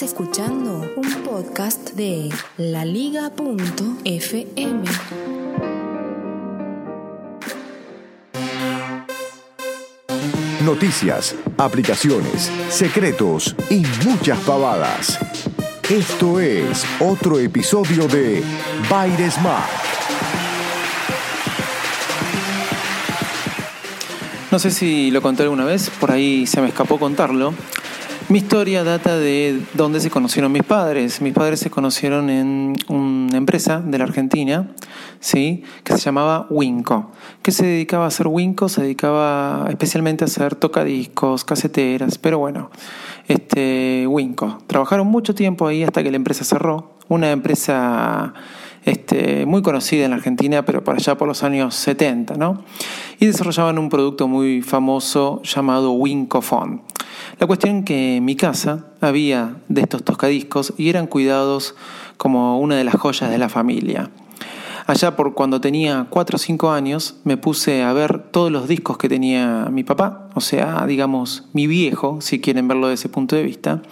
Estás escuchando un podcast de laliga.fm. Noticias, aplicaciones, secretos y muchas pavadas. Esto es otro episodio de Baires Smart. No sé si lo conté alguna vez, por ahí se me escapó contarlo. Mi historia data de donde se conocieron mis padres. Mis padres se conocieron en una empresa de la Argentina, ¿sí? que se llamaba Winco. ¿Qué se dedicaba a hacer Winco? Se dedicaba especialmente a hacer tocadiscos, caseteras, pero bueno, este Winco. Trabajaron mucho tiempo ahí hasta que la empresa cerró. Una empresa este, muy conocida en la Argentina, pero por allá por los años 70, ¿no? Y desarrollaban un producto muy famoso llamado Wincofon. La cuestión que en mi casa había de estos tocadiscos y eran cuidados como una de las joyas de la familia. Allá por cuando tenía 4 o 5 años me puse a ver todos los discos que tenía mi papá, o sea, digamos, mi viejo, si quieren verlo desde ese punto de vista.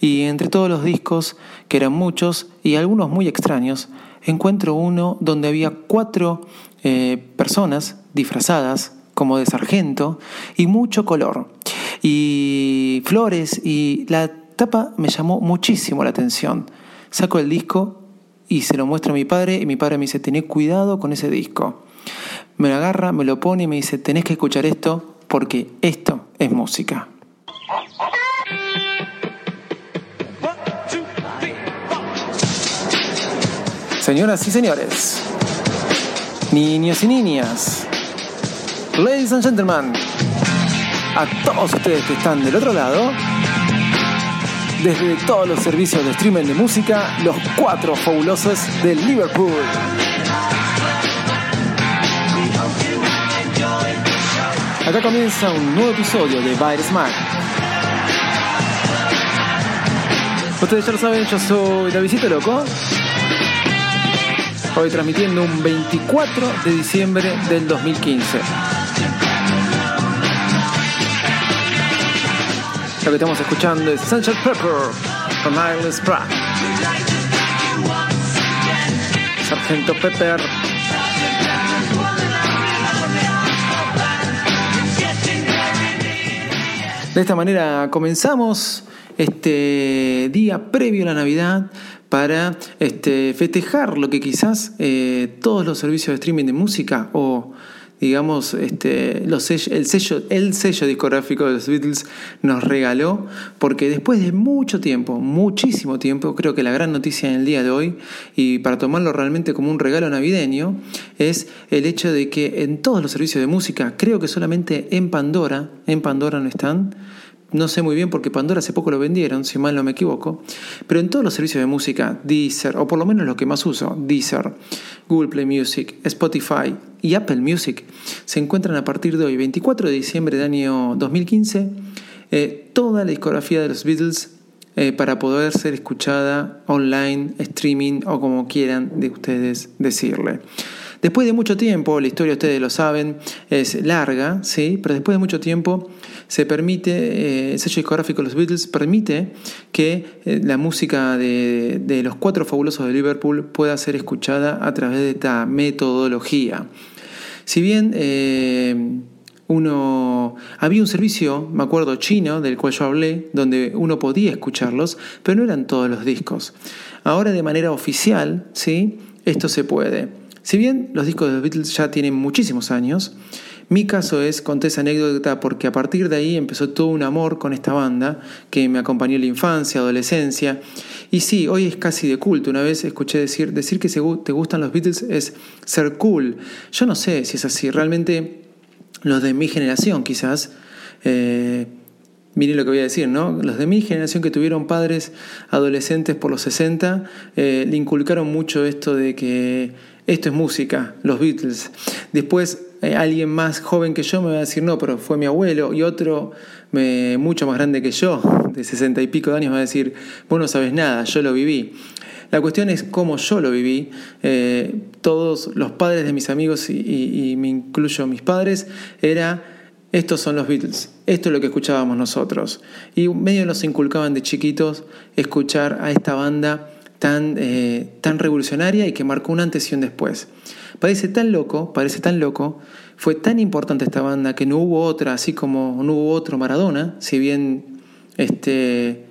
Y entre todos los discos, que eran muchos y algunos muy extraños, encuentro uno donde había cuatro eh, personas disfrazadas como de sargento y mucho color y flores y la tapa me llamó muchísimo la atención. Saco el disco y se lo muestro a mi padre y mi padre me dice, tenés cuidado con ese disco. Me lo agarra, me lo pone y me dice, tenés que escuchar esto porque esto es música. Señoras y señores, niños y niñas, ladies and gentlemen, a todos ustedes que están del otro lado, desde todos los servicios de streaming de música, los cuatro fabulosos de Liverpool. Acá comienza un nuevo episodio de Virus Smart. Ustedes ya lo saben, yo soy Davidito Loco. Hoy transmitiendo un 24 de diciembre del 2015. Lo que estamos escuchando es Sunshine Pepper con Miles Pratt. Sargento Pepper. De esta manera comenzamos este día previo a la Navidad para este, festejar lo que quizás eh, todos los servicios de streaming de música o digamos, este, el, sello, el sello discográfico de los Beatles nos regaló, porque después de mucho tiempo, muchísimo tiempo, creo que la gran noticia en el día de hoy, y para tomarlo realmente como un regalo navideño, es el hecho de que en todos los servicios de música, creo que solamente en Pandora, en Pandora no están, no sé muy bien porque Pandora hace poco lo vendieron, si mal no me equivoco, pero en todos los servicios de música, Deezer, o por lo menos lo que más uso, Deezer, Google Play Music, Spotify y Apple Music, se encuentran a partir de hoy, 24 de diciembre del año 2015, eh, toda la discografía de los Beatles eh, para poder ser escuchada online, streaming o como quieran de ustedes decirle. Después de mucho tiempo, la historia ustedes lo saben, es larga, ¿sí? pero después de mucho tiempo se permite, eh, el sello discográfico de los Beatles permite que eh, la música de, los cuatro fabulosos de Liverpool pueda ser escuchada a través de esta metodología. Si bien eh, uno había un servicio, me acuerdo, chino, del cual yo hablé, donde uno podía escucharlos, pero no eran todos los discos. Ahora de manera oficial, ¿sí? Esto se puede. Si bien los discos de los Beatles ya tienen muchísimos años, mi caso es, conté esa anécdota porque a partir de ahí empezó todo un amor con esta banda que me acompañó en la infancia, adolescencia. Y sí, hoy es casi de culto. Una vez escuché decir, decir que te gustan los Beatles es ser cool. Yo no sé si es así. Realmente los de mi generación quizás, eh, miren lo que voy a decir, ¿no? Los de mi generación que tuvieron padres adolescentes por los 60, eh, le inculcaron mucho esto de que esto es música, los Beatles. Después eh, alguien más joven que yo me va a decir, no, pero fue mi abuelo, y otro mucho más grande que yo, de 60 y pico de años, va a decir, vos no sabes nada, yo lo viví. La cuestión es cómo yo lo viví. Eh, todos los padres de mis amigos, y me incluyo mis padres, era estos son los Beatles, esto es lo que escuchábamos nosotros. Y medio nos inculcaban de chiquitos escuchar a esta banda tan, eh, tan revolucionaria y que marcó un antes y un después. Parece tan loco, parece tan loco, fue tan importante esta banda que no hubo otra, así como no hubo otro Maradona, si bien este,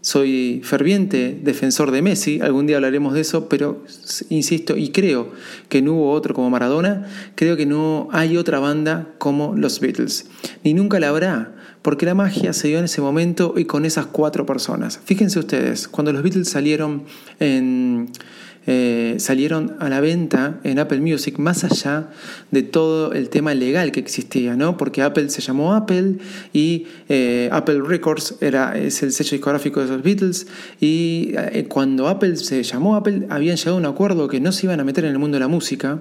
soy ferviente defensor de Messi, algún día hablaremos de eso, pero insisto y creo que no hubo otro como Maradona, creo que no hay otra banda como los Beatles, ni nunca la habrá, porque la magia se dio en ese momento y con esas cuatro personas. Fíjense ustedes, cuando los Beatles salieron en eh, salieron a la venta en Apple Music más allá de todo el tema legal que existía, ¿no? Porque Apple se llamó Apple y eh, Apple Records era, es el sello discográfico de los Beatles y eh, cuando Apple se llamó Apple habían llegado a un acuerdo que no se iban a meter en el mundo de la música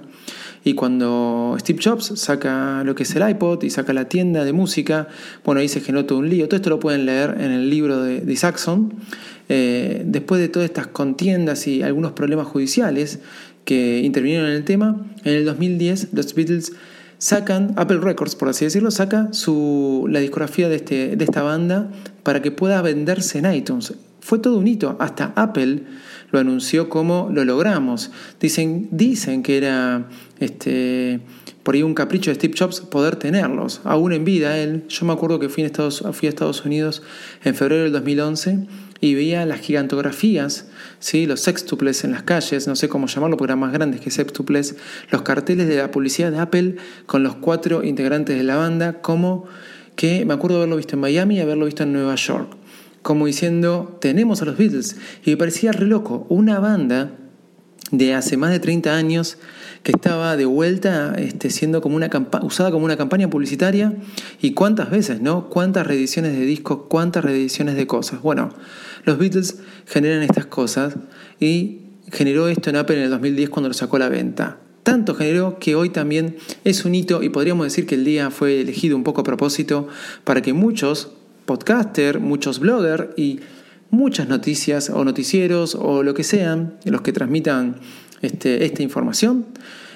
y cuando Steve Jobs saca lo que es el iPod y saca la tienda de música, bueno, ahí se generó todo un lío. Todo esto lo pueden leer en el libro de, de Saxon. Eh, después de todas estas contiendas y algunos problemas judiciales que intervinieron en el tema, en el 2010 los Beatles sacan, Apple Records por así decirlo, saca su, la discografía de, este, de esta banda para que pueda venderse en iTunes. Fue todo un hito, hasta Apple lo anunció como lo logramos. Dicen, dicen que era este, por ahí un capricho de Steve Jobs poder tenerlos, aún en vida él. Yo me acuerdo que fui, Estados, fui a Estados Unidos en febrero del 2011 y veía las gigantografías, ¿sí? los sextuples en las calles, no sé cómo llamarlo porque eran más grandes que sextuples, los carteles de la publicidad de Apple con los cuatro integrantes de la banda, como que me acuerdo de haberlo visto en Miami y haberlo visto en Nueva York, como diciendo, tenemos a los Beatles, y me parecía re loco, una banda de hace más de 30 años que estaba de vuelta este, siendo como una usada como una campaña publicitaria y cuántas veces, ¿no? Cuántas reediciones de discos, cuántas reediciones de cosas. Bueno, los Beatles generan estas cosas y generó esto en Apple en el 2010 cuando lo sacó a la venta. Tanto generó que hoy también es un hito y podríamos decir que el día fue elegido un poco a propósito para que muchos podcasters, muchos bloggers y muchas noticias o noticieros o lo que sean, los que transmitan este, esta información,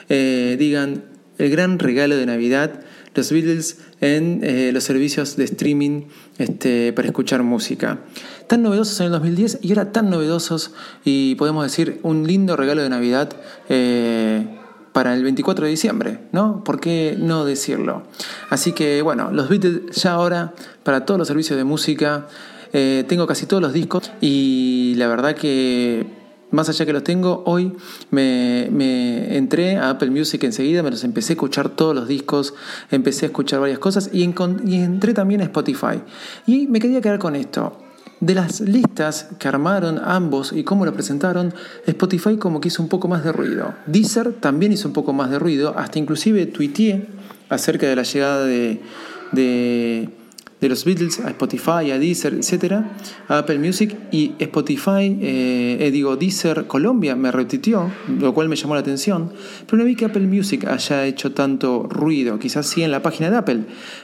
eh, digan el gran regalo de Navidad, los Beatles en eh, los servicios de streaming este, para escuchar música. Tan novedosos en el 2010 y ahora tan novedosos y podemos decir un lindo regalo de Navidad eh, para el 24 de diciembre, ¿no? ¿Por qué no decirlo? Así que bueno, los Beatles ya ahora para todos los servicios de música, tengo casi todos los discos y la verdad que más allá que los tengo, hoy me, entré a Apple Music enseguida, me los empecé a escuchar todos los discos, empecé a escuchar varias cosas y, entré también a Spotify. Y me quería quedar con esto. De las listas que armaron ambos y cómo lo presentaron, Spotify como que hizo un poco más de ruido. Deezer también hizo un poco más de ruido, hasta inclusive tuiteé acerca de la llegada de los Beatles a Spotify, a Deezer, etcétera, a Apple Music y Spotify, eh, eh, digo Deezer Colombia me repitió, lo cual me llamó la atención, pero no vi que Apple Music haya hecho tanto ruido, quizás sí en la página de Apple,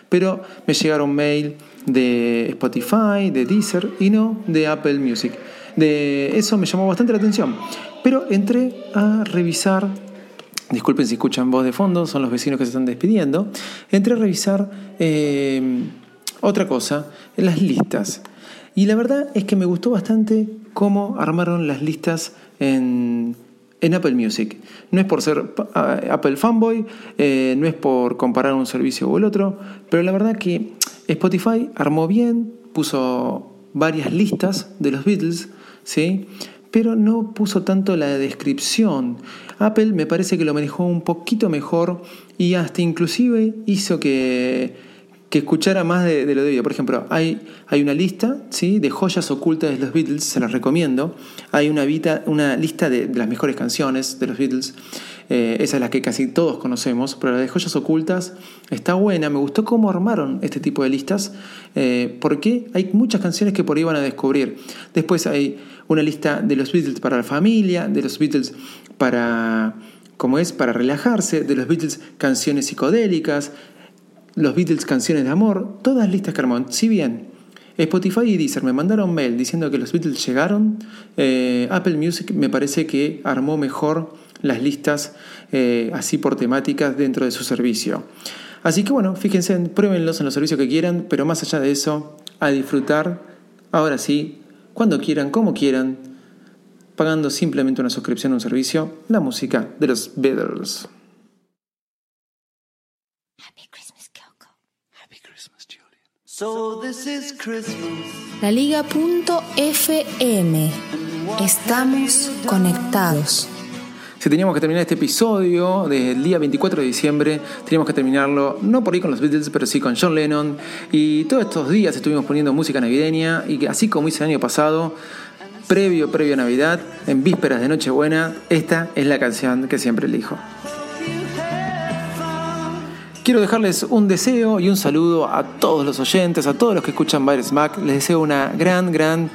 pero me llegaron mail de Spotify, de Deezer y no de Apple Music. De eso me llamó bastante la atención, pero entré a revisar disculpen si escuchan voz de fondo, son los vecinos que se están despidiendo, entré a revisar eh, otra cosa, las listas. Y la verdad es que me gustó bastante cómo armaron las listas en, Apple Music. No es por ser Apple fanboy, eh, no es por comparar un servicio o el otro, pero la verdad que Spotify armó bien, puso varias listas de los Beatles, ¿sí? pero no puso tanto la descripción. Apple me parece que lo manejó un poquito mejor y hasta inclusive hizo que que escuchara más de, lo de vida. Por ejemplo, hay, hay una lista ¿sí? de joyas ocultas de los Beatles, se las recomiendo. Hay una, una lista de, las mejores canciones de los Beatles. Eh, es la que casi todos conocemos, pero la de joyas ocultas está buena. Me gustó cómo armaron este tipo de listas, eh, porque hay muchas canciones que por ahí van a descubrir. Después hay una lista de los Beatles para la familia, de los Beatles para como es para relajarse, de los Beatles canciones psicodélicas, los Beatles canciones de amor, todas listas que armó. Si bien Spotify y Deezer me mandaron mail diciendo que los Beatles llegaron, eh, Apple Music me parece que armó mejor las listas eh, así por temáticas dentro de su servicio. Así que bueno, fíjense, pruébenlos en los servicios que quieran, pero más allá de eso, a disfrutar, ahora sí, cuando quieran, como quieran, pagando simplemente una suscripción a un servicio, la música de los Beatles. La Liga.fm. Estamos conectados. Si teníamos que terminar este episodio del día 24 de diciembre, teníamos que terminarlo no por ahí con los Beatles, pero sí con John Lennon. Y todos estos días estuvimos poniendo música navideña y así como hice el año pasado, previo, previo a Navidad, en vísperas de Nochebuena, esta es la canción que siempre elijo. Quiero dejarles un deseo y un saludo a todos los oyentes, a todos los que escuchan Baires Mac. Les deseo una gran, gran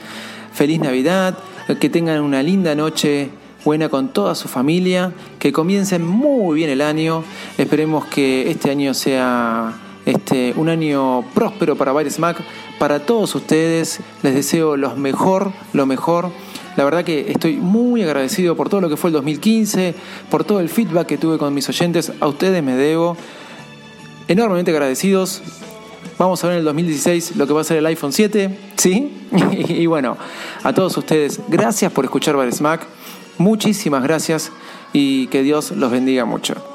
feliz Navidad, que tengan una linda noche buena con toda su familia, que comiencen muy bien el año. Esperemos que este año sea este, un año próspero para Baires Mac para todos ustedes. Les deseo lo mejor, lo mejor. La verdad que estoy muy agradecido por todo lo que fue el 2015, por todo el feedback que tuve con mis oyentes. A ustedes me debo. Enormemente agradecidos. Vamos a ver en el 2016 lo que va a ser el iPhone 7, ¿sí? y bueno, a todos ustedes, gracias por escuchar Baresmack. Muchísimas gracias y que Dios los bendiga mucho.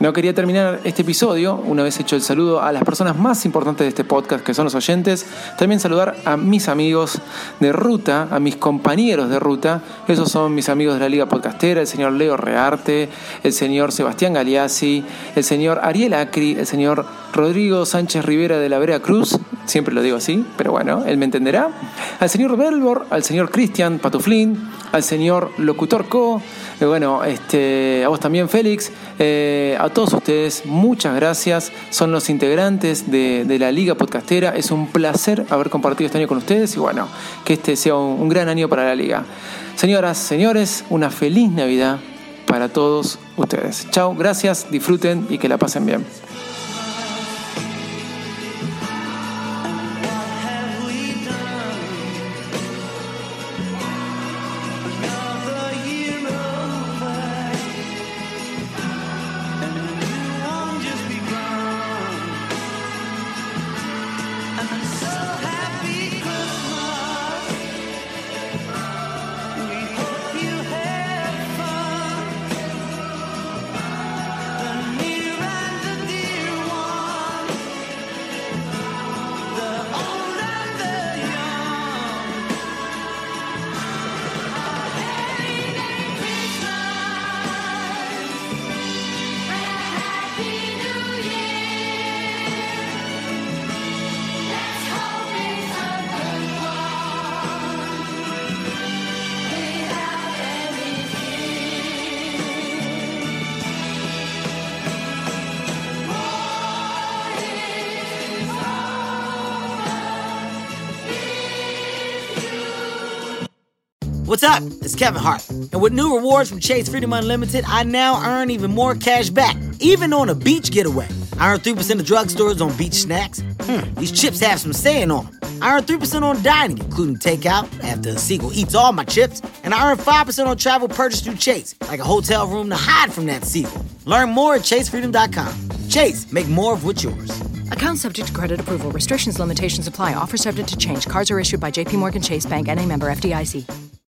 No quería terminar este episodio, una vez hecho el saludo a las personas más importantes de este podcast, que son los oyentes, también saludar a mis amigos de ruta, a mis compañeros de ruta, esos son mis amigos de la Liga Podcastera, el señor Leo Rearte, el señor Sebastián Galeazzi, el señor Ariel Acri, el señor Rodrigo Sánchez Rivera de la Vera Cruz, siempre lo digo así, pero bueno, él me entenderá, al señor Belbor, al señor Cristian Patuflín, al señor Locutor Co, eh, bueno, este, a vos también Félix, eh, a todos ustedes, muchas gracias. Son los integrantes de, la Liga Podcastera. Es un placer haber compartido este año con ustedes y bueno, que este sea un, un gran año para la Liga. Señoras, señores, una feliz Navidad para todos ustedes. Chao, gracias, disfruten y que la pasen bien. What's up? It's Kevin Hart. And with new rewards from Chase Freedom Unlimited, I now earn even more cash back, even on a beach getaway. I earn 3% of drugstores on beach snacks. Hmm, these chips have some saying on them. I earn 3% on dining, including takeout, after a seagull eats all my chips. And I earn 5% on travel purchased through Chase, like a hotel room to hide from that seagull. Learn more at chasefreedom.com. Chase, make more of what's yours. Account subject to credit approval. Restrictions, limitations apply. Offer subject to change. Cards are issued by JPMorgan Chase Bank and a member FDIC.